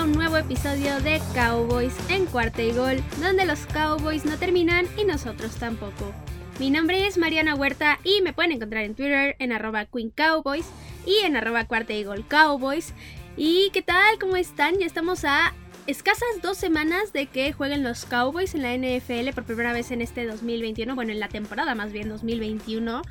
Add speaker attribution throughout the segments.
Speaker 1: un nuevo episodio de Cowboys en cuarta y gol, donde los Cowboys no terminan y nosotros tampoco. Mi nombre es Mariana Huerta y me pueden encontrar en Twitter en arroba Queen Cowboys y en arroba cuarta y gol Cowboys. ¿Y qué tal? ¿Cómo están? Ya estamos a escasas dos semanas de que jueguen los Cowboys en la NFL por primera vez en este 2021, bueno, en la temporada más bien 2021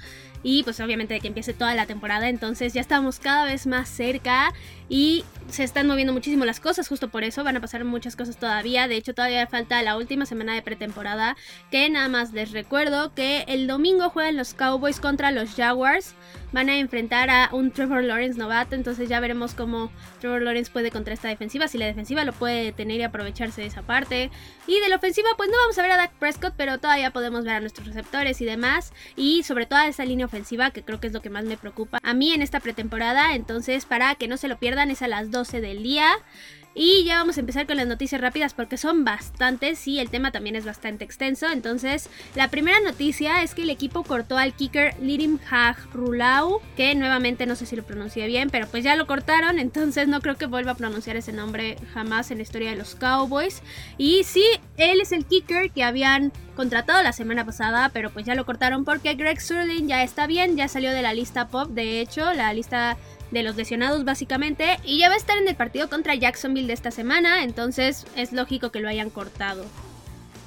Speaker 1: y pues obviamente de que empiece toda la temporada, entonces ya estamos cada vez más cerca y se están moviendo muchísimo las cosas, justo por eso van a pasar muchas cosas todavía, de hecho todavía falta la última semana de pretemporada, que nada más les recuerdo que el domingo juegan los Cowboys contra los Jaguars, van a enfrentar a un Trevor Lawrence novato, entonces ya veremos cómo Trevor Lawrence puede contra esta defensiva, si la defensiva lo puede tener y aprovecharse de esa parte, y de la ofensiva pues no vamos a ver a Dak Prescott, pero todavía podemos ver a nuestros receptores y demás, y sobre todo a esa línea que creo que es lo que más me preocupa a mí en esta pretemporada. Entonces, para que no se lo pierdan, es a las 12 del día. Y ya vamos a empezar con las noticias rápidas porque son bastantes y el tema también es bastante extenso. Entonces, la primera noticia es que el equipo cortó al kicker Lirim Hag Rulau, que nuevamente no sé si lo pronuncié bien, pero pues ya lo cortaron, entonces no creo que vuelva a pronunciar ese nombre jamás en la historia de los Cowboys. Y sí, él es el kicker que habían contratado la semana pasada, pero pues ya lo cortaron porque Greg Surlin ya está bien, ya salió de la lista pop, de hecho, la lista de los lesionados básicamente, y ya va a estar en el partido contra Jacksonville de esta semana, entonces es lógico que lo hayan cortado.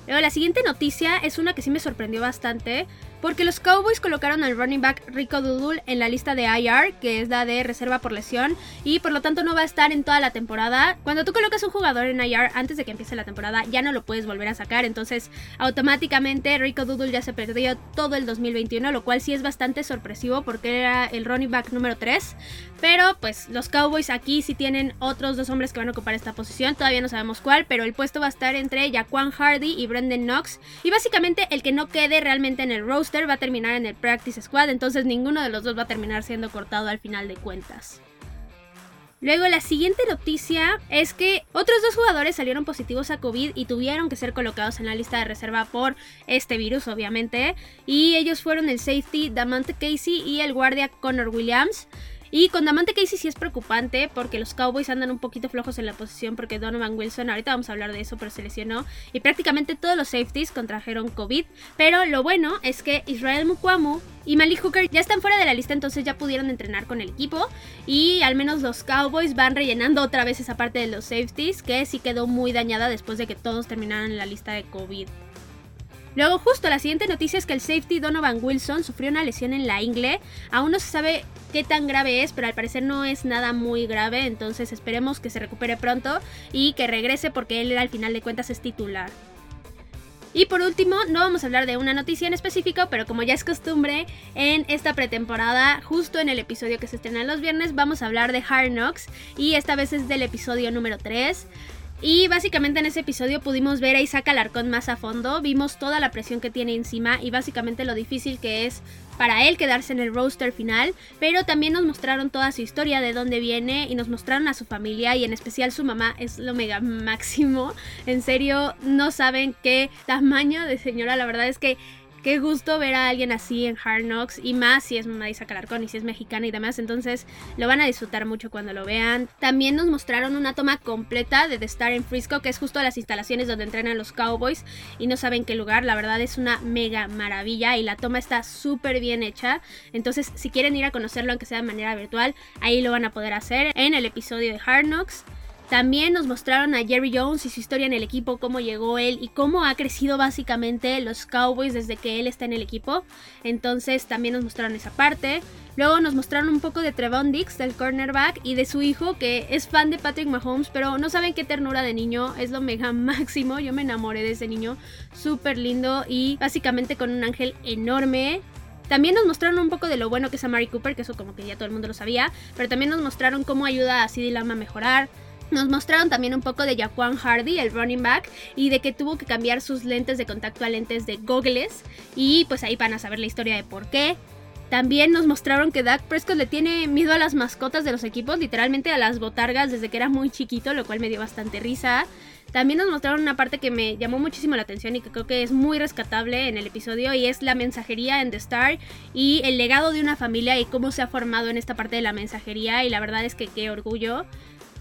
Speaker 1: Luego la siguiente noticia es una que sí me sorprendió bastante, porque los Cowboys colocaron al running back Rico Dudul en la lista de IR, que es la de reserva por lesión, y por lo tanto no va a estar en toda la temporada. Cuando tú colocas un jugador en IR antes de que empiece la temporada, ya no lo puedes volver a sacar, entonces automáticamente Rico Dudul ya se perdió todo el 2021, lo cual sí es bastante sorpresivo porque era el running back número 3. Pero pues los Cowboys aquí sí tienen otros dos hombres que van a ocupar esta posición, todavía no sabemos cuál, pero el puesto va a estar entre Jaquan Hardy y Brendan Knox, y básicamente el que no quede realmente en el roster va a terminar en el Practice Squad, entonces ninguno de los dos va a terminar siendo cortado al final de cuentas. Luego la siguiente noticia es que otros dos jugadores salieron positivos a COVID y tuvieron que ser colocados en la lista de reserva por este virus, obviamente. Y ellos fueron el safety Damante Casey y el guardia Connor Williams. Y con Damante Casey sí es preocupante porque los Cowboys andan un poquito flojos en la posición porque Donovan Wilson, ahorita vamos a hablar de eso, pero se lesionó. Y prácticamente todos los safeties contrajeron COVID. Pero lo bueno es que Israel Mukwamu y Malik Hooker ya están fuera de la lista, entonces ya pudieron entrenar con el equipo. Y al menos los Cowboys van rellenando otra vez esa parte de los safeties que sí quedó muy dañada después de que todos terminaran en la lista de COVID. Luego, justo la siguiente noticia es que el safety Donovan Wilson sufrió una lesión en la ingle. Aún no se sabe qué tan grave es, pero al parecer no es nada muy grave. Entonces esperemos que se recupere pronto y que regrese porque él al final de cuentas es titular. Y por último, no vamos a hablar de una noticia en específico, pero como ya es costumbre en esta pretemporada, justo en el episodio que se estrena los viernes, vamos a hablar de Hard Knocks y esta vez es del episodio número 3. Y básicamente en ese episodio pudimos ver a Isaac Alarcón más a fondo, vimos toda la presión que tiene encima y básicamente lo difícil que es para él quedarse en el roster final, pero también nos mostraron toda su historia, de dónde viene y nos mostraron a su familia y en especial su mamá es lo mega máximo. En serio, no saben qué tamaño de señora, la verdad es que Qué gusto ver a alguien así en Hard Knocks y más si es mamá de y si es mexicana y demás. Entonces lo van a disfrutar mucho cuando lo vean. También nos mostraron una toma completa de The Star en Frisco, que es justo las instalaciones donde entrenan los Cowboys y no saben qué lugar. La verdad es una mega maravilla y la toma está súper bien hecha. Entonces, si quieren ir a conocerlo, aunque sea de manera virtual, ahí lo van a poder hacer en el episodio de Hard Knocks. También nos mostraron a Jerry Jones y su historia en el equipo, cómo llegó él y cómo ha crecido básicamente los Cowboys desde que él está en el equipo. Entonces también nos mostraron esa parte. Luego nos mostraron un poco de Trevon Dix, del cornerback, y de su hijo, que es fan de Patrick Mahomes, pero no saben qué ternura de niño, es lo mega máximo. Yo me enamoré de ese niño, súper lindo y básicamente con un ángel enorme. También nos mostraron un poco de lo bueno que es a Mari Cooper, que eso como que ya todo el mundo lo sabía, pero también nos mostraron cómo ayuda a CD Lamb a mejorar. Nos mostraron también un poco de Jaquan Hardy, el running back, y de que tuvo que cambiar sus lentes de contacto a lentes de goggles. Y pues ahí van a saber la historia de por qué. También nos mostraron que Dak Prescott le tiene miedo a las mascotas de los equipos, literalmente a las botargas desde que era muy chiquito, lo cual me dio bastante risa. También nos mostraron una parte que me llamó muchísimo la atención y que creo que es muy rescatable en el episodio y es la mensajería en The Star y el legado de una familia y cómo se ha formado en esta parte de la mensajería y la verdad es que qué orgullo.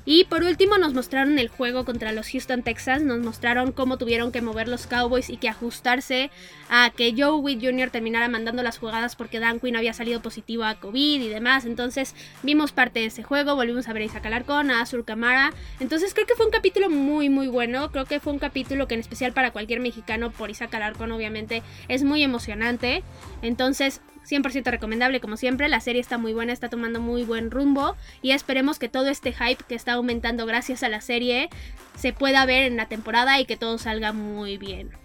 Speaker 1: Y por último nos mostraron el juego contra los Houston Texans, nos mostraron cómo tuvieron que mover los Cowboys y que ajustarse a que Joe Witt Jr. terminara mandando las jugadas porque Dan Quinn había salido positivo a COVID y demás. Entonces vimos parte de ese juego, volvimos a ver a Isaac Alarcón, a Azur Camara. Entonces creo que fue un capítulo muy muy bueno, creo que fue un capítulo que en especial para cualquier mexicano por Isaac Alarcón obviamente es muy emocionante. Entonces 100% recomendable como siempre, la serie está muy buena, está tomando muy buen rumbo y esperemos que todo este hype que está aumentando gracias a la serie se pueda ver en la temporada y que todo salga muy bien.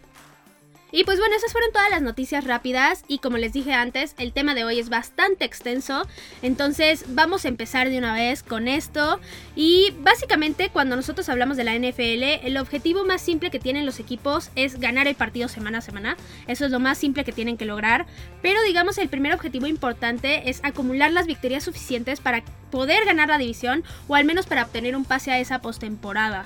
Speaker 1: Y pues bueno, esas fueron todas las noticias rápidas. Y como les dije antes, el tema de hoy es bastante extenso, entonces vamos a empezar de una vez con esto. Y básicamente cuando nosotros hablamos de la NFL, el objetivo más simple que tienen los equipos es ganar el partido semana a semana, eso es lo más simple que tienen que lograr, pero digamos el primer objetivo importante es acumular las victorias suficientes para poder ganar la división o al menos para obtener un pase a esa postemporada.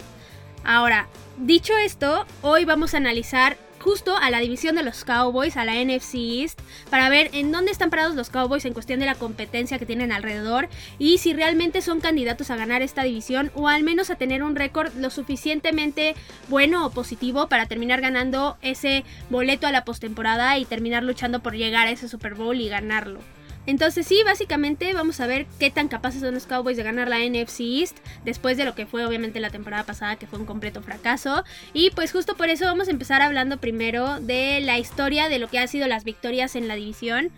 Speaker 1: Ahora, dicho esto, hoy vamos a analizar justo a la división de los Cowboys, a la NFC East, para ver en dónde están parados los Cowboys en cuestión de la competencia que tienen alrededor y si realmente son candidatos a ganar esta división o al menos a tener un récord lo suficientemente bueno o positivo para terminar ganando ese boleto a la postemporada y terminar luchando por llegar a ese Super Bowl y ganarlo. Entonces sí, básicamente vamos a ver qué tan capaces son los Cowboys de ganar la NFC East después de lo que fue obviamente la temporada pasada que fue un completo fracaso. Y pues justo por eso vamos a empezar hablando primero de la historia de lo que han sido las victorias en la división.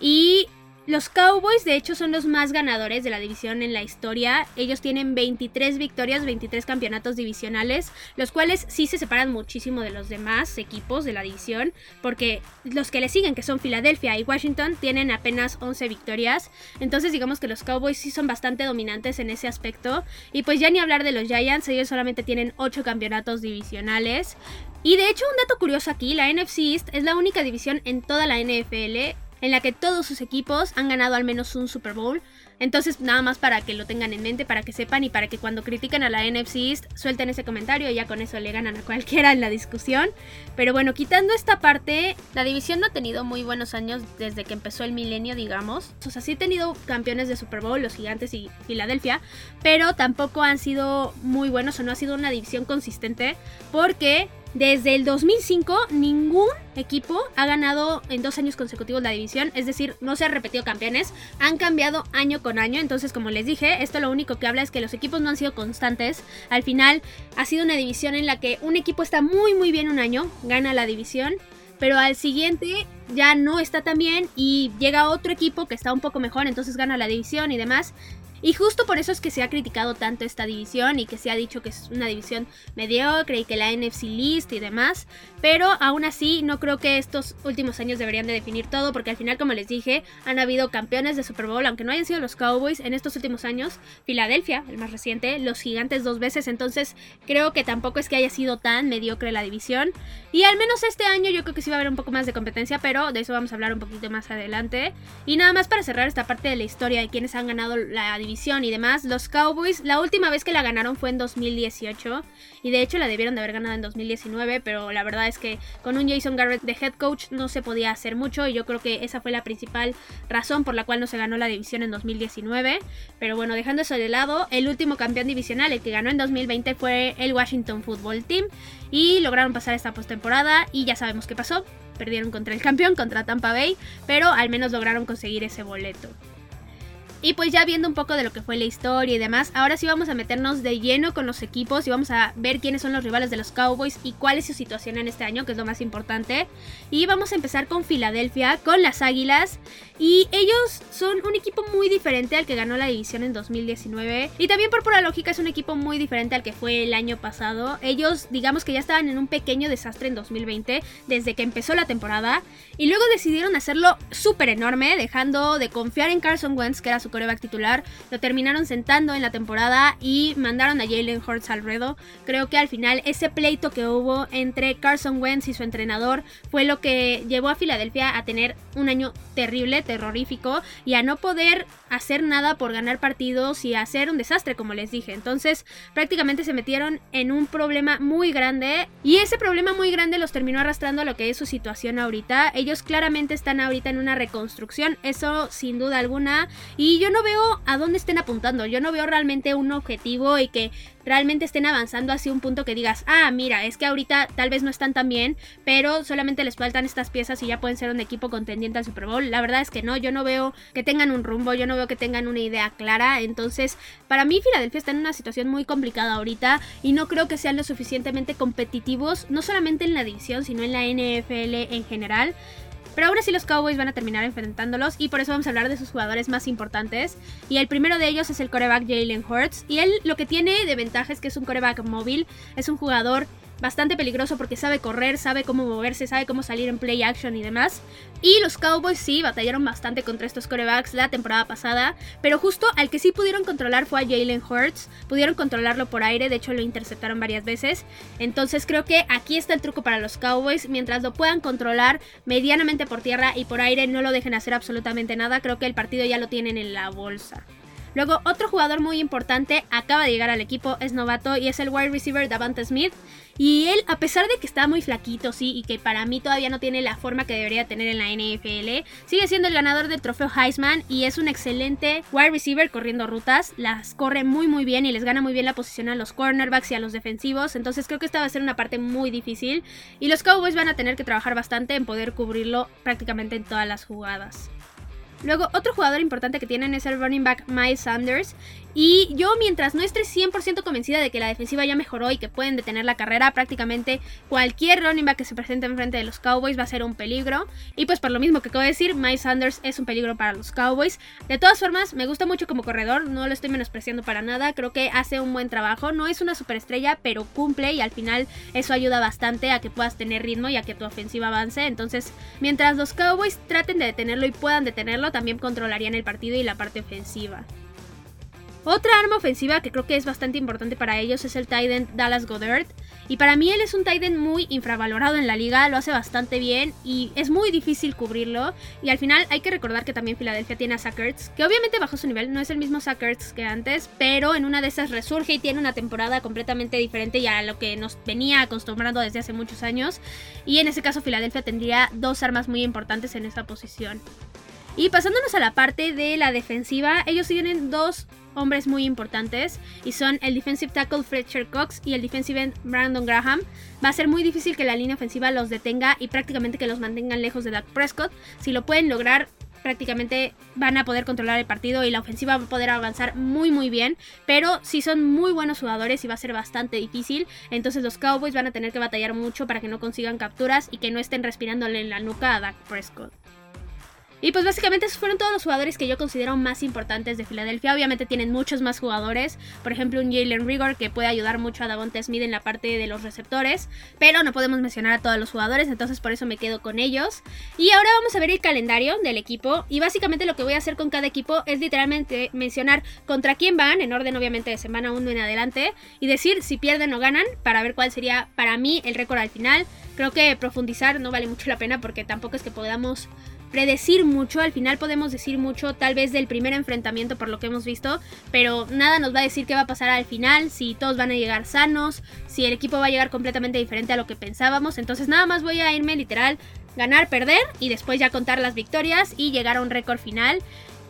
Speaker 1: Y los Cowboys, de hecho, son los más ganadores de la división en la historia. Ellos tienen 23 victorias, 23 campeonatos divisionales, los cuales sí se separan muchísimo de los demás equipos de la división, porque los que le siguen, que son Filadelfia y Washington, tienen apenas 11 victorias. Entonces, digamos que los Cowboys sí son bastante dominantes en ese aspecto. Y pues ya ni hablar de los Giants, ellos solamente tienen 8 campeonatos divisionales. Y de hecho, un dato curioso aquí, la NFC East es la única división en toda la NFL en la que todos sus equipos han ganado al menos un Super Bowl. Entonces, nada más para que lo tengan en mente, para que sepan y para que cuando critiquen a la NFC suelten ese comentario y ya con eso le ganan a cualquiera en la discusión. Pero bueno, quitando esta parte, la división no ha tenido muy buenos años desde que empezó el milenio, digamos. O sea, sí ha tenido campeones de Super Bowl, los Gigantes y Filadelfia, pero tampoco han sido muy buenos o no ha sido una división consistente porque desde el 2005, ningún equipo ha ganado en dos años consecutivos la división, es decir, no se han repetido campeones, han cambiado año con año, entonces como les dije, esto lo único que habla es que los equipos no han sido constantes, al final ha sido una división en la que un equipo está muy muy bien un año, gana la división, pero al siguiente ya no está tan bien y llega otro equipo que está un poco mejor, entonces gana la división y demás. Y justo por eso es que se ha criticado tanto esta división y que se ha dicho que es una división mediocre y que la NFC list y demás. Pero aún así no creo que estos últimos años deberían de definir todo porque al final como les dije han habido campeones de Super Bowl aunque no hayan sido los Cowboys en estos últimos años. Filadelfia, el más reciente, los gigantes dos veces. Entonces creo que tampoco es que haya sido tan mediocre la división. Y al menos este año yo creo que sí va a haber un poco más de competencia pero de eso vamos a hablar un poquito más adelante. Y nada más para cerrar esta parte de la historia de quienes han ganado la división y demás, los Cowboys, la última vez que la ganaron fue en 2018 y de hecho la debieron de haber ganado en 2019, pero la verdad es que con un Jason Garrett de head coach no se podía hacer mucho y yo creo que esa fue la principal razón por la cual no se ganó la división en 2019. Pero bueno, dejando eso de lado, el último campeón divisional, el que ganó en 2020 fue el Washington Football Team y lograron pasar esta postemporada y ya sabemos qué pasó. Perdieron contra el campeón, contra Tampa Bay, pero al menos lograron conseguir ese boleto. Y pues ya viendo un poco de lo que fue la historia y demás, ahora sí vamos a meternos de lleno con los equipos y vamos a ver quiénes son los rivales de los Cowboys y cuál es su situación en este año, que es lo más importante. Y vamos a empezar con Filadelfia, con las Águilas. Y ellos son un equipo muy diferente al que ganó la división en 2019. Y también por pura lógica es un equipo muy diferente al que fue el año pasado. Ellos digamos que ya estaban en un pequeño desastre en 2020 desde que empezó la temporada. Y luego decidieron hacerlo súper enorme, dejando de confiar en Carson Wentz, que era su coreback titular. Lo terminaron sentando en la temporada y mandaron a Jalen Hurts al ruedo. Creo que al final ese pleito que hubo entre Carson Wentz y su entrenador fue lo que llevó a Filadelfia a tener un año terrible, terrorífico y a no poder hacer nada por ganar partidos y hacer un desastre, como les dije. Entonces, prácticamente se metieron en un problema muy grande y ese problema muy grande los terminó arrastrando a lo que es su situación ahorita. Ellos claramente están ahorita en una reconstrucción, eso sin duda alguna, y yo no veo a dónde estén apuntando. Yo no veo realmente un objetivo y que realmente estén avanzando hacia un punto que digas, ah, mira, es que ahorita tal vez no están tan bien, pero solamente les faltan estas piezas y ya pueden ser un equipo contendiente al Super Bowl. La verdad es que no, yo no veo que tengan un rumbo, yo no veo que tengan una idea clara. Entonces, para mí Filadelfia está en una situación muy complicada ahorita y no creo que sean lo suficientemente competitivos, no solamente en la división, sino en la NFL en general. Pero ahora sí los Cowboys van a terminar enfrentándolos y por eso vamos a hablar de sus jugadores más importantes. Y el primero de ellos es el coreback Jalen Hurts. Y él lo que tiene de ventaja es que es un coreback móvil, es un jugador bastante peligroso porque sabe correr, sabe cómo moverse, sabe cómo salir en play action y demás. Y los Cowboys sí batallaron bastante contra estos corebacks la temporada pasada, pero justo al que sí pudieron controlar fue a Jalen Hurts, pudieron controlarlo por aire, de hecho lo interceptaron varias veces. Entonces creo que aquí está el truco para los Cowboys, mientras lo puedan controlar medianamente por tierra y por aire, no lo dejen hacer absolutamente nada, creo que el partido ya lo tienen en la bolsa. Luego, otro jugador muy importante acaba de llegar al equipo, es novato y es el wide receiver Davante Smith. Y él, a pesar de que está muy flaquito, sí, y que para mí todavía no tiene la forma que debería tener en la NFL, sigue siendo el ganador del trofeo Heisman y es un excelente wide receiver corriendo rutas. Las corre muy, muy bien y les gana muy bien la posición a los cornerbacks y a los defensivos. Entonces creo que esta va a ser una parte muy difícil. Y los Cowboys van a tener que trabajar bastante en poder cubrirlo prácticamente en todas las jugadas. Luego, otro jugador importante que tienen es el running back Miles Sanders. Y yo, mientras no esté 100% convencida de que la defensiva ya mejoró y que pueden detener la carrera, prácticamente cualquier running back que se presente enfrente de los Cowboys va a ser un peligro. Y pues por lo mismo que acabo de decir, Miles Sanders es un peligro para los Cowboys. De todas formas, me gusta mucho como corredor, no lo estoy menospreciando para nada. Creo que hace un buen trabajo. No es una superestrella, pero cumple y al final eso ayuda bastante a que puedas tener ritmo y a que tu ofensiva avance. Entonces, mientras los Cowboys traten de detenerlo y puedan detenerlo, también controlarían el partido y la parte ofensiva. Otra arma ofensiva que creo que es bastante importante para ellos es el Titan Dallas Goddard. Y para mí él es un Titan muy infravalorado en la liga, lo hace bastante bien y es muy difícil cubrirlo. Y al final hay que recordar que también Filadelfia tiene a Sackerts, que obviamente bajó su nivel, no es el mismo Sackerts que antes, pero en una de esas resurge y tiene una temporada completamente diferente y a lo que nos venía acostumbrando desde hace muchos años. Y en ese caso Filadelfia tendría dos armas muy importantes en esa posición. Y pasándonos a la parte de la defensiva, ellos tienen dos hombres muy importantes y son el defensive tackle Fletcher Cox y el defensive Brandon Graham. Va a ser muy difícil que la línea ofensiva los detenga y prácticamente que los mantengan lejos de Dak Prescott. Si lo pueden lograr, prácticamente van a poder controlar el partido y la ofensiva va a poder avanzar muy muy bien, pero si son muy buenos jugadores y va a ser bastante difícil, entonces los Cowboys van a tener que batallar mucho para que no consigan capturas y que no estén respirándole en la nuca a Dak Prescott. Y pues básicamente esos fueron todos los jugadores que yo considero más importantes de Filadelfia. Obviamente tienen muchos más jugadores. Por ejemplo, un Jalen Rigor que puede ayudar mucho a Davonte Smith en la parte de los receptores. Pero no podemos mencionar a todos los jugadores, entonces por eso me quedo con ellos. Y ahora vamos a ver el calendario del equipo. Y básicamente lo que voy a hacer con cada equipo es literalmente mencionar contra quién van, en orden obviamente de semana 1 en adelante. Y decir si pierden o ganan para ver cuál sería para mí el récord al final. Creo que profundizar no vale mucho la pena porque tampoco es que podamos predecir mucho, al final podemos decir mucho tal vez del primer enfrentamiento por lo que hemos visto, pero nada nos va a decir qué va a pasar al final, si todos van a llegar sanos, si el equipo va a llegar completamente diferente a lo que pensábamos, entonces nada más voy a irme literal ganar, perder y después ya contar las victorias y llegar a un récord final.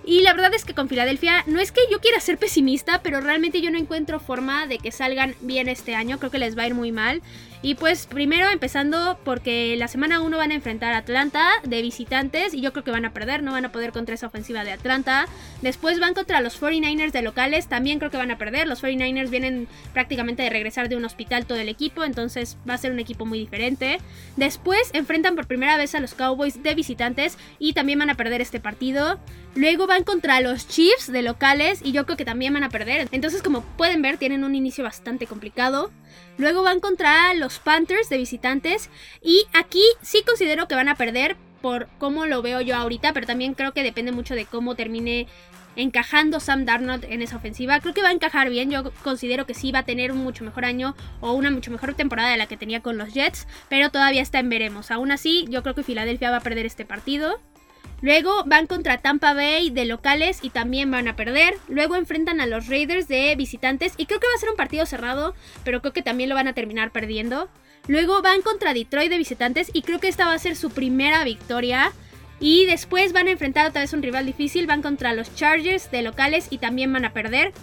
Speaker 1: Y la verdad es que con Filadelfia no es que yo quiera ser pesimista, pero realmente yo no encuentro forma de que salgan bien este año. Creo que les va a ir muy mal. Y pues primero empezando porque la semana 1 van a enfrentar a Atlanta de visitantes y yo creo que van a perder, no van a poder contra esa ofensiva de Atlanta. Después van contra los 49ers de locales, también creo que van a perder. Los 49ers vienen prácticamente de regresar de un hospital todo el equipo, entonces va a ser un equipo muy diferente. Después enfrentan por primera vez a los Cowboys de visitantes y también van a perder este partido. Luego van contra los Chiefs de locales y yo creo que también van a perder. Entonces como pueden ver tienen un inicio bastante complicado. Luego van contra los Panthers de visitantes. Y aquí sí considero que van a perder por cómo lo veo yo ahorita. Pero también creo que depende mucho de cómo termine encajando Sam Darnold en esa ofensiva. Creo que va a encajar bien. Yo considero que sí va a tener un mucho mejor año o una mucho mejor temporada de la que tenía con los Jets, pero todavía está en veremos. Aún así, yo creo que Filadelfia va a perder este partido. Luego van contra Tampa Bay de locales y también van a perder. Luego enfrentan a los Raiders de visitantes y creo que va a ser un partido cerrado, pero creo que también lo van a terminar perdiendo. Luego van contra Detroit de visitantes y creo que esta va a ser su primera victoria. Y después van a enfrentar otra vez un rival difícil, van contra los Chargers de locales y también van a perder.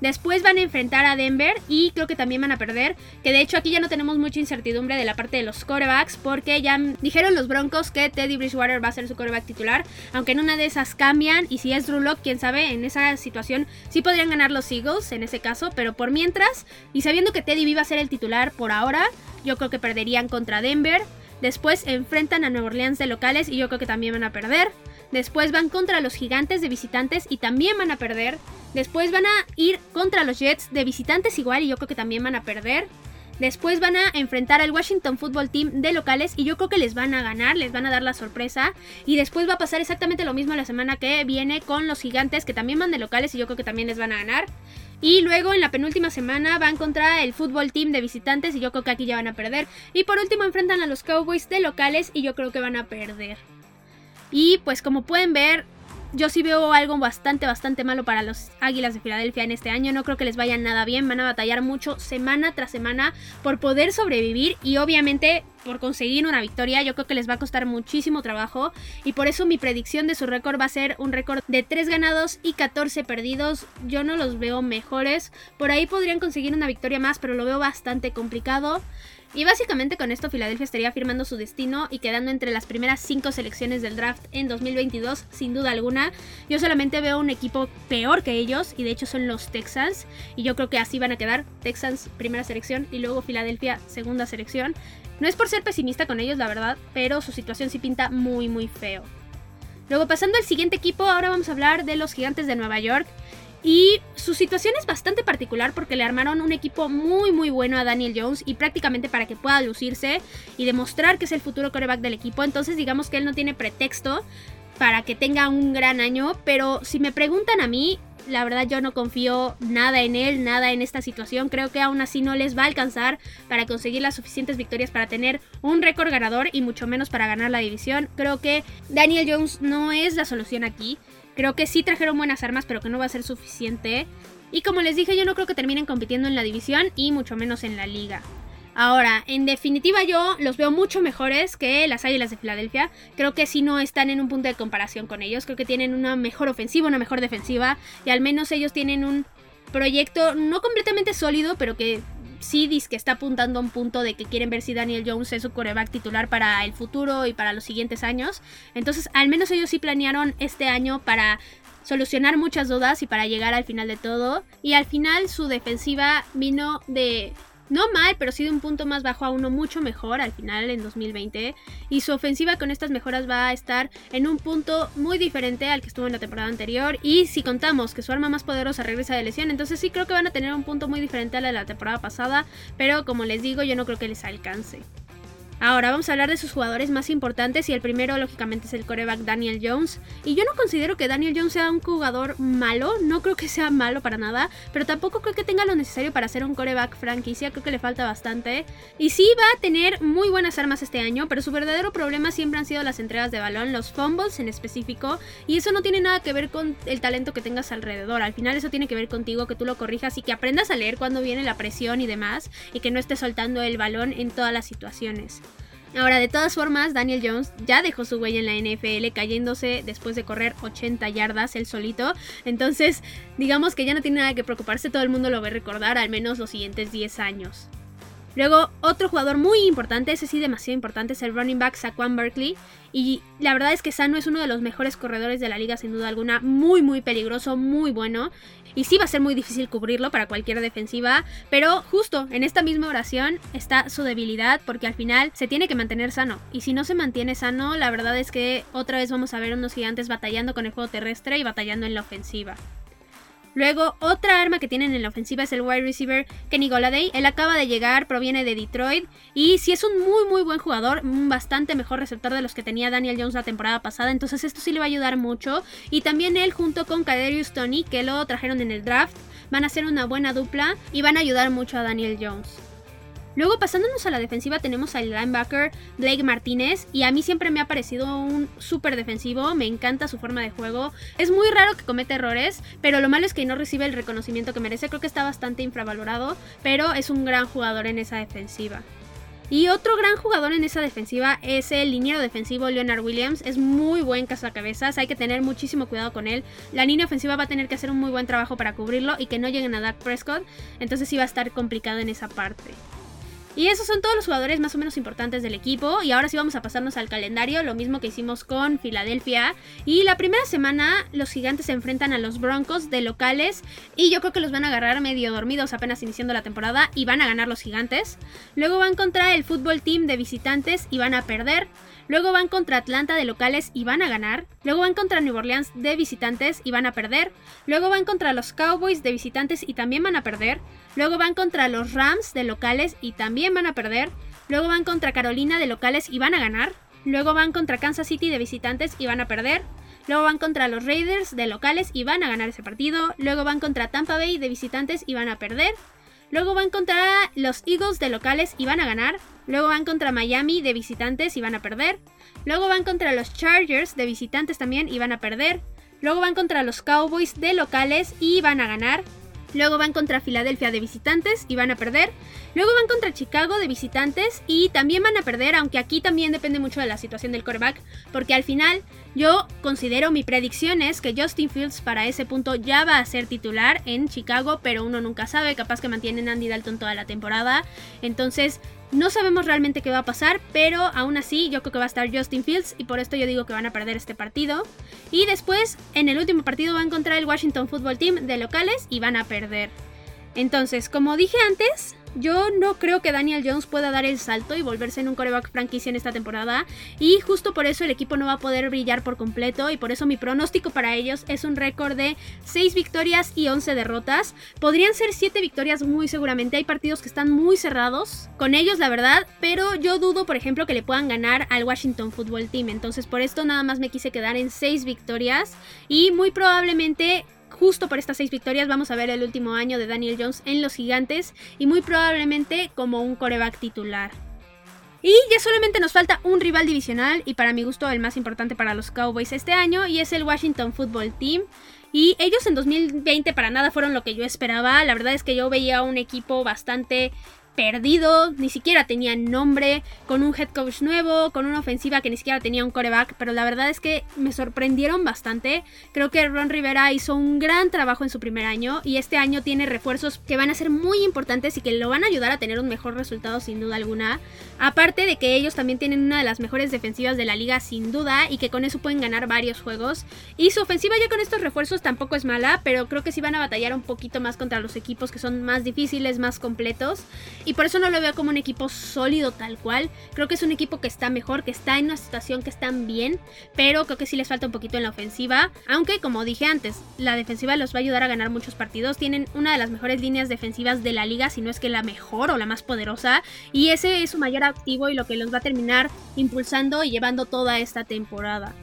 Speaker 1: Después van a enfrentar a Denver y creo que también van a perder. Que de hecho aquí ya no tenemos mucha incertidumbre de la parte de los corebacks porque ya dijeron los Broncos que Teddy Bridgewater va a ser su coreback titular. Aunque en una de esas cambian y si es Drew Lock, quién sabe, en esa situación sí podrían ganar los Eagles en ese caso. Pero por mientras y sabiendo que Teddy iba a ser el titular por ahora, yo creo que perderían contra Denver. Después enfrentan a Nueva Orleans de locales y yo creo que también van a perder. Después van contra los gigantes de visitantes y también van a perder. Después van a ir contra los Jets de visitantes igual y yo creo que también van a perder. Después van a enfrentar al Washington Football Team de locales y yo creo que les van a ganar, les van a dar la sorpresa. Y después va a pasar exactamente lo mismo la semana que viene con los gigantes que también van de locales y yo creo que también les van a ganar. Y luego en la penúltima semana van contra el Football Team de visitantes y yo creo que aquí ya van a perder. Y por último enfrentan a los Cowboys de locales y yo creo que van a perder. Y pues como pueden ver, yo sí veo algo bastante, bastante malo para los Águilas de Filadelfia en este año. No creo que les vaya nada bien. Van a batallar mucho semana tras semana por poder sobrevivir y obviamente por conseguir una victoria. Yo creo que les va a costar muchísimo trabajo y por eso mi predicción de su récord va a ser un récord de 3 ganados y 14 perdidos. Yo no los veo mejores. Por ahí podrían conseguir una victoria más, pero lo veo bastante complicado. Y básicamente con esto Filadelfia estaría firmando su destino y quedando entre las primeras 5 selecciones del draft en 2022, sin duda alguna. Yo solamente veo un equipo peor que ellos y de hecho son los Texans. Y yo creo que así van a quedar. Texans primera selección y luego Filadelfia segunda selección. No es por ser pesimista con ellos, la verdad, pero su situación sí pinta muy muy feo. Luego pasando al siguiente equipo, ahora vamos a hablar de los Gigantes de Nueva York. Y su situación es bastante particular porque le armaron un equipo muy muy bueno a Daniel Jones y prácticamente para que pueda lucirse y demostrar que es el futuro coreback del equipo. Entonces digamos que él no tiene pretexto para que tenga un gran año, pero si me preguntan a mí, la verdad yo no confío nada en él, nada en esta situación. Creo que aún así no les va a alcanzar para conseguir las suficientes victorias para tener un récord ganador y mucho menos para ganar la división. Creo que Daniel Jones no es la solución aquí. Creo que sí trajeron buenas armas, pero que no va a ser suficiente. Y como les dije, yo no creo que terminen compitiendo en la división y mucho menos en la liga. Ahora, en definitiva yo los veo mucho mejores que las Águilas de Filadelfia. Creo que sí no están en un punto de comparación con ellos. Creo que tienen una mejor ofensiva, una mejor defensiva. Y al menos ellos tienen un proyecto no completamente sólido, pero que sí dice que está apuntando a un punto de que quieren ver si Daniel Jones es su coreback titular para el futuro y para los siguientes años. Entonces, al menos ellos sí planearon este año para solucionar muchas dudas y para llegar al final de todo. Y al final su defensiva vino de no mal, pero sí de un punto más bajo a uno mucho mejor al final en 2020. Y su ofensiva con estas mejoras va a estar en un punto muy diferente al que estuvo en la temporada anterior. Y si contamos que su arma más poderosa regresa de lesión, entonces sí creo que van a tener un punto muy diferente a la de la temporada pasada. Pero como les digo, yo no creo que les alcance. Ahora vamos a hablar de sus jugadores más importantes y el primero lógicamente es el coreback Daniel Jones. Y yo no considero que Daniel Jones sea un jugador malo, no creo que sea malo para nada, pero tampoco creo que tenga lo necesario para ser un coreback franquicia, creo que le falta bastante. Y sí va a tener muy buenas armas este año, pero su verdadero problema siempre han sido las entregas de balón, los fumbles en específico, y eso no tiene nada que ver con el talento que tengas alrededor, al final eso tiene que ver contigo, que tú lo corrijas y que aprendas a leer cuando viene la presión y demás, y que no estés soltando el balón en todas las situaciones. Ahora, de todas formas, Daniel Jones ya dejó su huella en la NFL cayéndose después de correr 80 yardas él solito. Entonces, digamos que ya no tiene nada que preocuparse, todo el mundo lo va a recordar al menos los siguientes 10 años. Luego, otro jugador muy importante, ese sí demasiado importante, es el running back Saquon Berkeley. Y la verdad es que Sano es uno de los mejores corredores de la liga, sin duda alguna. Muy, muy peligroso, muy bueno. Y sí va a ser muy difícil cubrirlo para cualquier defensiva. Pero justo en esta misma oración está su debilidad, porque al final se tiene que mantener sano. Y si no se mantiene sano, la verdad es que otra vez vamos a ver unos gigantes batallando con el juego terrestre y batallando en la ofensiva. Luego, otra arma que tienen en la ofensiva es el wide receiver Kenny Goladay. Él acaba de llegar, proviene de Detroit y sí es un muy muy buen jugador, un bastante mejor receptor de los que tenía Daniel Jones la temporada pasada, entonces esto sí le va a ayudar mucho. Y también él junto con Kaderius Tony, que lo trajeron en el draft, van a ser una buena dupla y van a ayudar mucho a Daniel Jones. Luego pasándonos a la defensiva tenemos al linebacker Blake Martínez y a mí siempre me ha parecido un súper defensivo, me encanta su forma de juego. Es muy raro que cometa errores, pero lo malo es que no recibe el reconocimiento que merece, creo que está bastante infravalorado, pero es un gran jugador en esa defensiva. Y otro gran jugador en esa defensiva es el liniero defensivo Leonard Williams. Es muy buen cazacabezas, hay que tener muchísimo cuidado con él. La línea ofensiva va a tener que hacer un muy buen trabajo para cubrirlo y que no lleguen a Dak Prescott, entonces sí va a estar complicado en esa parte. Y esos son todos los jugadores más o menos importantes del equipo. Y ahora sí vamos a pasarnos al calendario, lo mismo que hicimos con Filadelfia. Y la primera semana los gigantes se enfrentan a los Broncos de locales. Y yo creo que los van a agarrar medio dormidos apenas iniciando la temporada y van a ganar los gigantes. Luego van contra el fútbol team de visitantes y van a perder. Luego van contra Atlanta de locales y van a ganar. Luego van contra New Orleans de visitantes y van a perder. Luego van contra los Cowboys de visitantes y también van a perder. Luego van contra los Rams de locales y también van a perder. Luego van contra Carolina de locales y van a ganar. Luego van contra Kansas City de visitantes y van a perder. Luego van contra los Raiders de locales y van a ganar ese partido. Luego van contra Tampa Bay de visitantes y van a perder. Luego van contra los Eagles de locales y van a ganar. Luego van contra Miami de visitantes y van a perder. Luego van contra los Chargers de visitantes también y van a perder. Luego van contra los Cowboys de locales y van a ganar. Luego van contra Filadelfia de visitantes y van a perder. Luego van contra Chicago de visitantes y también van a perder, aunque aquí también depende mucho de la situación del quarterback, porque al final yo considero mi predicción es que Justin Fields para ese punto ya va a ser titular en Chicago, pero uno nunca sabe, capaz que mantienen Andy Dalton toda la temporada. Entonces, no sabemos realmente qué va a pasar, pero aún así yo creo que va a estar Justin Fields y por esto yo digo que van a perder este partido. Y después, en el último partido va a encontrar el Washington Football Team de locales y van a perder. Entonces, como dije antes, yo no creo que Daniel Jones pueda dar el salto y volverse en un coreback franquicia en esta temporada. Y justo por eso el equipo no va a poder brillar por completo. Y por eso mi pronóstico para ellos es un récord de 6 victorias y 11 derrotas. Podrían ser 7 victorias muy seguramente. Hay partidos que están muy cerrados con ellos, la verdad. Pero yo dudo, por ejemplo, que le puedan ganar al Washington Football Team. Entonces por esto nada más me quise quedar en 6 victorias. Y muy probablemente justo por estas seis victorias vamos a ver el último año de Daniel Jones en los gigantes y muy probablemente como un coreback titular. Y ya solamente nos falta un rival divisional y para mi gusto el más importante para los Cowboys este año y es el Washington Football Team. Y ellos en 2020 para nada fueron lo que yo esperaba. La verdad es que yo veía un equipo bastante perdido, ni siquiera tenía nombre, con un head coach nuevo, con una ofensiva que ni siquiera tenía un coreback, pero la verdad es que me sorprendieron bastante. Creo que Ron Rivera hizo un gran trabajo en su primer año y este año tiene refuerzos que van a ser muy importantes y que lo van a ayudar a tener un mejor resultado sin duda alguna. Aparte de que ellos también tienen una de las mejores defensivas de la liga sin duda y que con eso pueden ganar varios juegos. Y su ofensiva ya con estos refuerzos tampoco es mala, pero creo que sí van a batallar un poquito más contra los equipos que son más difíciles, más completos. Y por eso no lo veo como un equipo sólido tal cual. Creo que es un equipo que está mejor, que está en una situación que están bien, pero creo que sí les falta un poquito en la ofensiva. Aunque, como dije antes, la defensiva los va a ayudar a ganar muchos partidos. Tienen una de las mejores líneas defensivas de la liga, si no es que la mejor o la más poderosa. Y ese es su mayor activo y lo que los va a terminar impulsando y llevando toda esta temporada.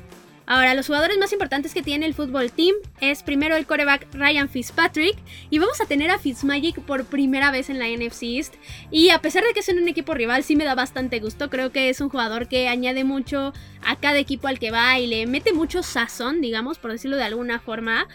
Speaker 1: Ahora, los jugadores más importantes que tiene el fútbol team es primero el coreback Ryan Fitzpatrick y vamos a tener a Fitzmagic por primera vez en la NFC East y a pesar de que es un equipo rival sí me da bastante gusto, creo que es un jugador que añade mucho a cada equipo al que va y le mete mucho sazón, digamos, por decirlo de alguna forma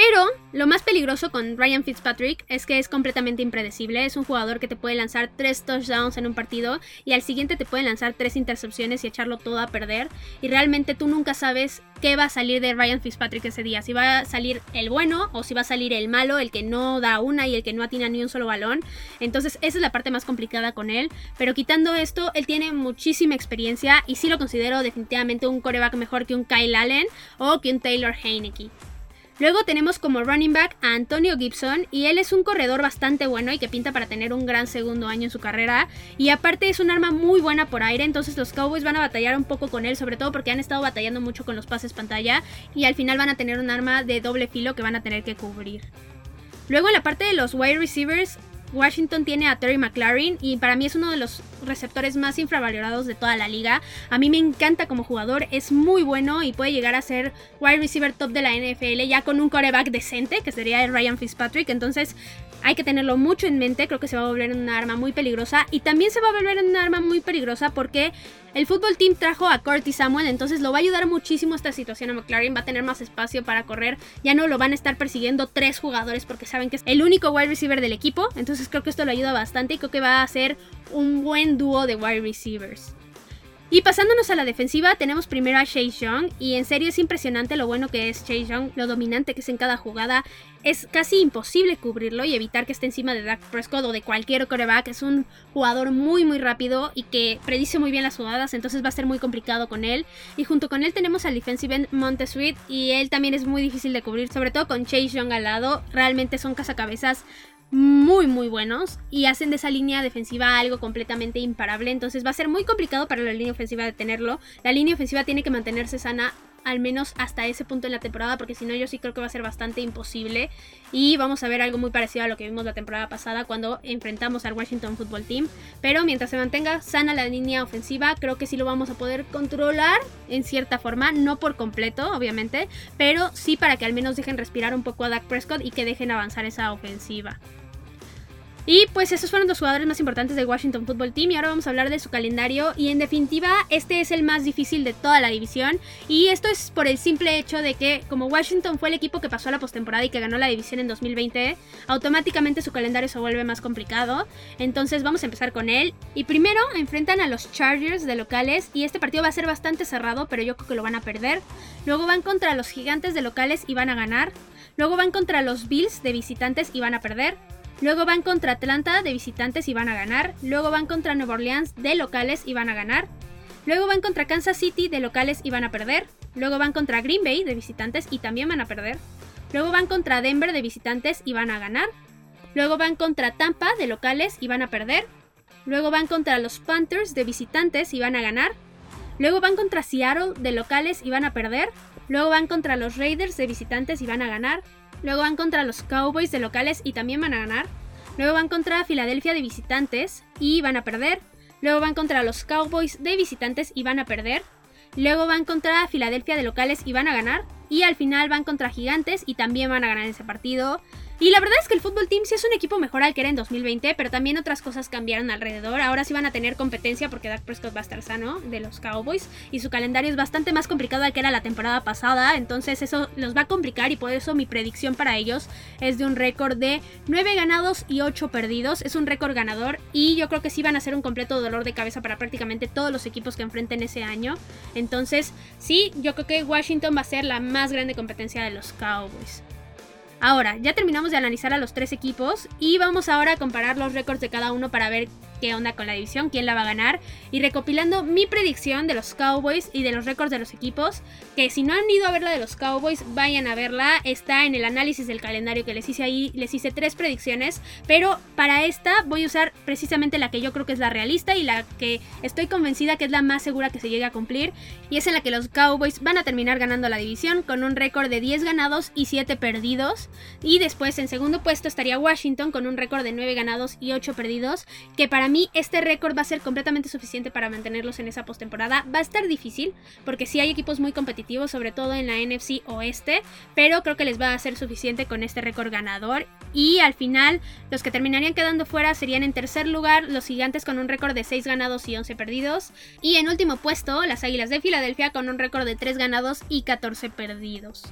Speaker 1: pero lo más peligroso con Ryan Fitzpatrick es que es completamente impredecible. Es un jugador que te puede lanzar tres touchdowns en un partido y al siguiente te puede lanzar tres intercepciones y echarlo todo a perder. Y realmente tú nunca sabes qué va a salir de Ryan Fitzpatrick ese día. Si va a salir el bueno o si va a salir el malo, el que no da una y el que no atina ni un solo balón. Entonces esa es la parte más complicada con él. Pero quitando esto, él tiene muchísima experiencia y sí lo considero definitivamente un coreback mejor que un Kyle Allen o que un Taylor Heineke. Luego tenemos como running back a Antonio Gibson y él es un corredor bastante bueno y que pinta para tener un gran segundo año en su carrera y aparte es un arma muy buena por aire, entonces los Cowboys van a batallar un poco con él, sobre todo porque han estado batallando mucho con los pases pantalla y al final van a tener un arma de doble filo que van a tener que cubrir. Luego en la parte de los wide receivers Washington tiene a Terry McLaren y para mí es uno de los receptores más infravalorados de toda la liga. A mí me encanta como jugador, es muy bueno y puede llegar a ser wide receiver top de la NFL ya con un coreback decente, que sería Ryan Fitzpatrick. Entonces hay que tenerlo mucho en mente, creo que se va a volver una arma muy peligrosa y también se va a volver una arma muy peligrosa porque el fútbol team trajo a Curtis Samuel, entonces lo va a ayudar muchísimo esta situación a McLaren, va a tener más espacio para correr, ya no lo van a estar persiguiendo tres jugadores porque saben que es el único wide receiver del equipo, entonces creo que esto lo ayuda bastante y creo que va a ser un buen dúo de wide receivers. Y pasándonos a la defensiva, tenemos primero a Chase Young. Y en serio es impresionante lo bueno que es Chase Young, lo dominante que es en cada jugada. Es casi imposible cubrirlo y evitar que esté encima de Dak Prescott o de cualquier coreback. Es un jugador muy muy rápido y que predice muy bien las jugadas, entonces va a ser muy complicado con él. Y junto con él tenemos al defensive end Montesweet y él también es muy difícil de cubrir, sobre todo con Chase Young al lado. Realmente son cazacabezas muy muy buenos y hacen de esa línea defensiva algo completamente imparable. Entonces va a ser muy complicado para la línea ofensiva detenerlo. La línea ofensiva tiene que mantenerse sana al menos hasta ese punto en la temporada porque si no yo sí creo que va a ser bastante imposible y vamos a ver algo muy parecido a lo que vimos la temporada pasada cuando enfrentamos al Washington Football Team pero mientras se mantenga sana la línea ofensiva creo que sí lo vamos a poder controlar en cierta forma no por completo obviamente pero sí para que al menos dejen respirar un poco a Dak Prescott y que dejen avanzar esa ofensiva y pues esos fueron los jugadores más importantes del Washington Football Team y ahora vamos a hablar de su calendario y en definitiva este es el más difícil de toda la división y esto es por el simple hecho de que como Washington fue el equipo que pasó a la postemporada y que ganó la división en 2020, automáticamente su calendario se vuelve más complicado. Entonces vamos a empezar con él y primero enfrentan a los Chargers de locales y este partido va a ser bastante cerrado, pero yo creo que lo van a perder. Luego van contra los Gigantes de locales y van a ganar. Luego van contra los Bills de visitantes y van a perder. Luego van contra Atlanta de visitantes y van a ganar. Luego van contra Nueva Orleans de locales y van a ganar. Luego van contra Kansas City de locales y van a perder. Luego van contra Green Bay de visitantes y también van a perder. Luego van contra Denver de visitantes y van a ganar. Luego van contra Tampa de locales y van a perder. Luego van contra los Panthers de visitantes y van a ganar. Luego van contra Seattle de locales y van a perder. Luego van contra los Raiders de visitantes y van a ganar. Luego van contra los Cowboys de locales y también van a ganar. Luego van contra Filadelfia de visitantes y van a perder. Luego van contra los Cowboys de visitantes y van a perder. Luego van contra Filadelfia de locales y van a ganar. Y al final van contra Gigantes y también van a ganar ese partido. Y la verdad es que el fútbol team sí es un equipo mejor al que era en 2020, pero también otras cosas cambiaron alrededor. Ahora sí van a tener competencia porque Dak Prescott va a estar sano de los Cowboys y su calendario es bastante más complicado al que era la temporada pasada, entonces eso los va a complicar y por eso mi predicción para ellos es de un récord de 9 ganados y 8 perdidos. Es un récord ganador y yo creo que sí van a ser un completo dolor de cabeza para prácticamente todos los equipos que enfrenten ese año. Entonces, sí, yo creo que Washington va a ser la más grande competencia de los Cowboys. Ahora, ya terminamos de analizar a los tres equipos y vamos ahora a comparar los récords de cada uno para ver qué onda con la división, quién la va a ganar. Y recopilando mi predicción de los Cowboys y de los récords de los equipos, que si no han ido a ver la de los Cowboys, vayan a verla, está en el análisis del calendario que les hice ahí, les hice tres predicciones, pero para esta voy a usar precisamente la que yo creo que es la realista y la que estoy convencida que es la más segura que se llegue a cumplir y es en la que los Cowboys van a terminar ganando la división con un récord de 10 ganados y 7 perdidos. Y después en segundo puesto estaría Washington con un récord de 9 ganados y 8 perdidos, que para mí este récord va a ser completamente suficiente para mantenerlos en esa postemporada. Va a estar difícil porque sí hay equipos muy competitivos, sobre todo en la NFC Oeste, pero creo que les va a ser suficiente con este récord ganador. Y al final, los que terminarían quedando fuera serían en tercer lugar los Gigantes con un récord de 6 ganados y 11 perdidos. Y en último puesto, las Águilas de Filadelfia con un récord de 3 ganados y 14 perdidos.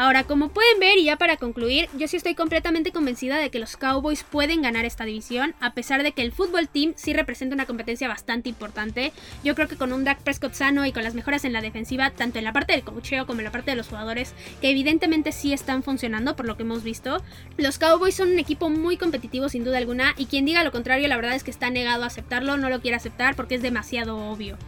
Speaker 1: Ahora, como pueden ver, y ya para concluir, yo sí estoy completamente convencida de que los Cowboys pueden ganar esta división, a pesar de que el fútbol team sí representa una competencia bastante importante. Yo creo que con un Dak Prescott sano y con las mejoras en la defensiva, tanto en la parte del cocheo como en la parte de los jugadores, que evidentemente sí están funcionando por lo que hemos visto, los Cowboys son un equipo muy competitivo sin duda alguna, y quien diga lo contrario, la verdad es que está negado a aceptarlo, no lo quiere aceptar porque es demasiado obvio.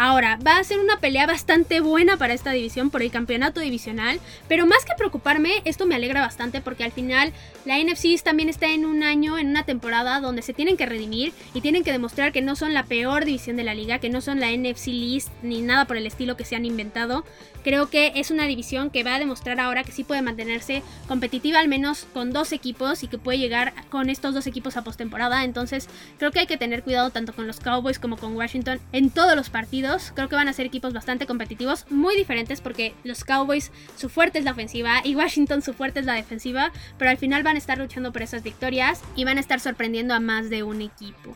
Speaker 1: Ahora, va a ser una pelea bastante buena para esta división por el campeonato divisional, pero más que preocuparme, esto me alegra bastante porque al final la NFC también está en un año, en una temporada donde se tienen que redimir y tienen que demostrar que no son la peor división de la liga, que no son la NFC List ni nada por el estilo que se han inventado. Creo que es una división que va a demostrar ahora que sí puede mantenerse competitiva al menos con dos equipos y que puede llegar con estos dos equipos a postemporada. Entonces creo que hay que tener cuidado tanto con los Cowboys como con Washington en todos los Creo que van a ser equipos bastante competitivos, muy diferentes porque los Cowboys su fuerte es la ofensiva y Washington su fuerte es la defensiva, pero al final van a estar luchando por esas victorias y van a estar sorprendiendo a más de un equipo.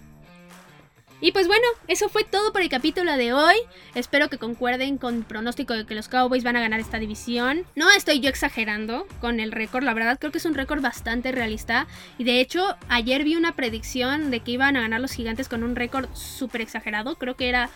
Speaker 1: Y pues bueno, eso fue todo por el capítulo de hoy. Espero que concuerden con el pronóstico de que los Cowboys van a ganar esta división. No estoy yo exagerando con el récord, la verdad creo que es un récord bastante realista. Y de hecho, ayer vi una predicción de que iban a ganar los gigantes con un récord súper exagerado. Creo que era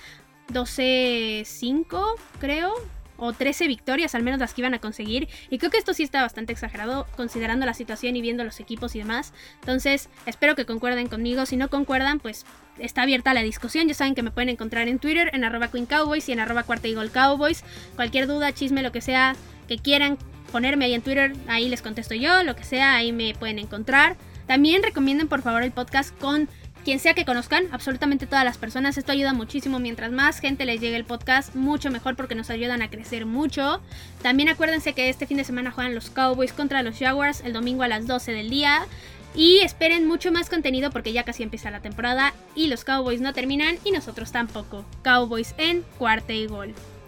Speaker 1: 12-5, creo o 13 victorias, al menos las que iban a conseguir. Y creo que esto sí está bastante exagerado considerando la situación y viendo los equipos y demás. Entonces, espero que concuerden conmigo. Si no concuerdan, pues está abierta la discusión. Ya saben que me pueden encontrar en Twitter, en arroba Queen Cowboys y en arroba Cuarta Eagle Cowboys. Cualquier duda, chisme, lo que sea que quieran ponerme ahí en Twitter, ahí les contesto yo, lo que sea, ahí me pueden encontrar. También recomienden por favor el podcast con quien sea que conozcan, absolutamente todas las personas. Esto ayuda muchísimo. Mientras más gente les llegue el podcast, mucho mejor porque nos ayudan a crecer mucho. También acuérdense que este fin de semana juegan los Cowboys contra los Jaguars el domingo a las 12 del día. Y esperen mucho más contenido porque ya casi empieza la temporada y los Cowboys no terminan y nosotros tampoco. Cowboys en cuarta y gol.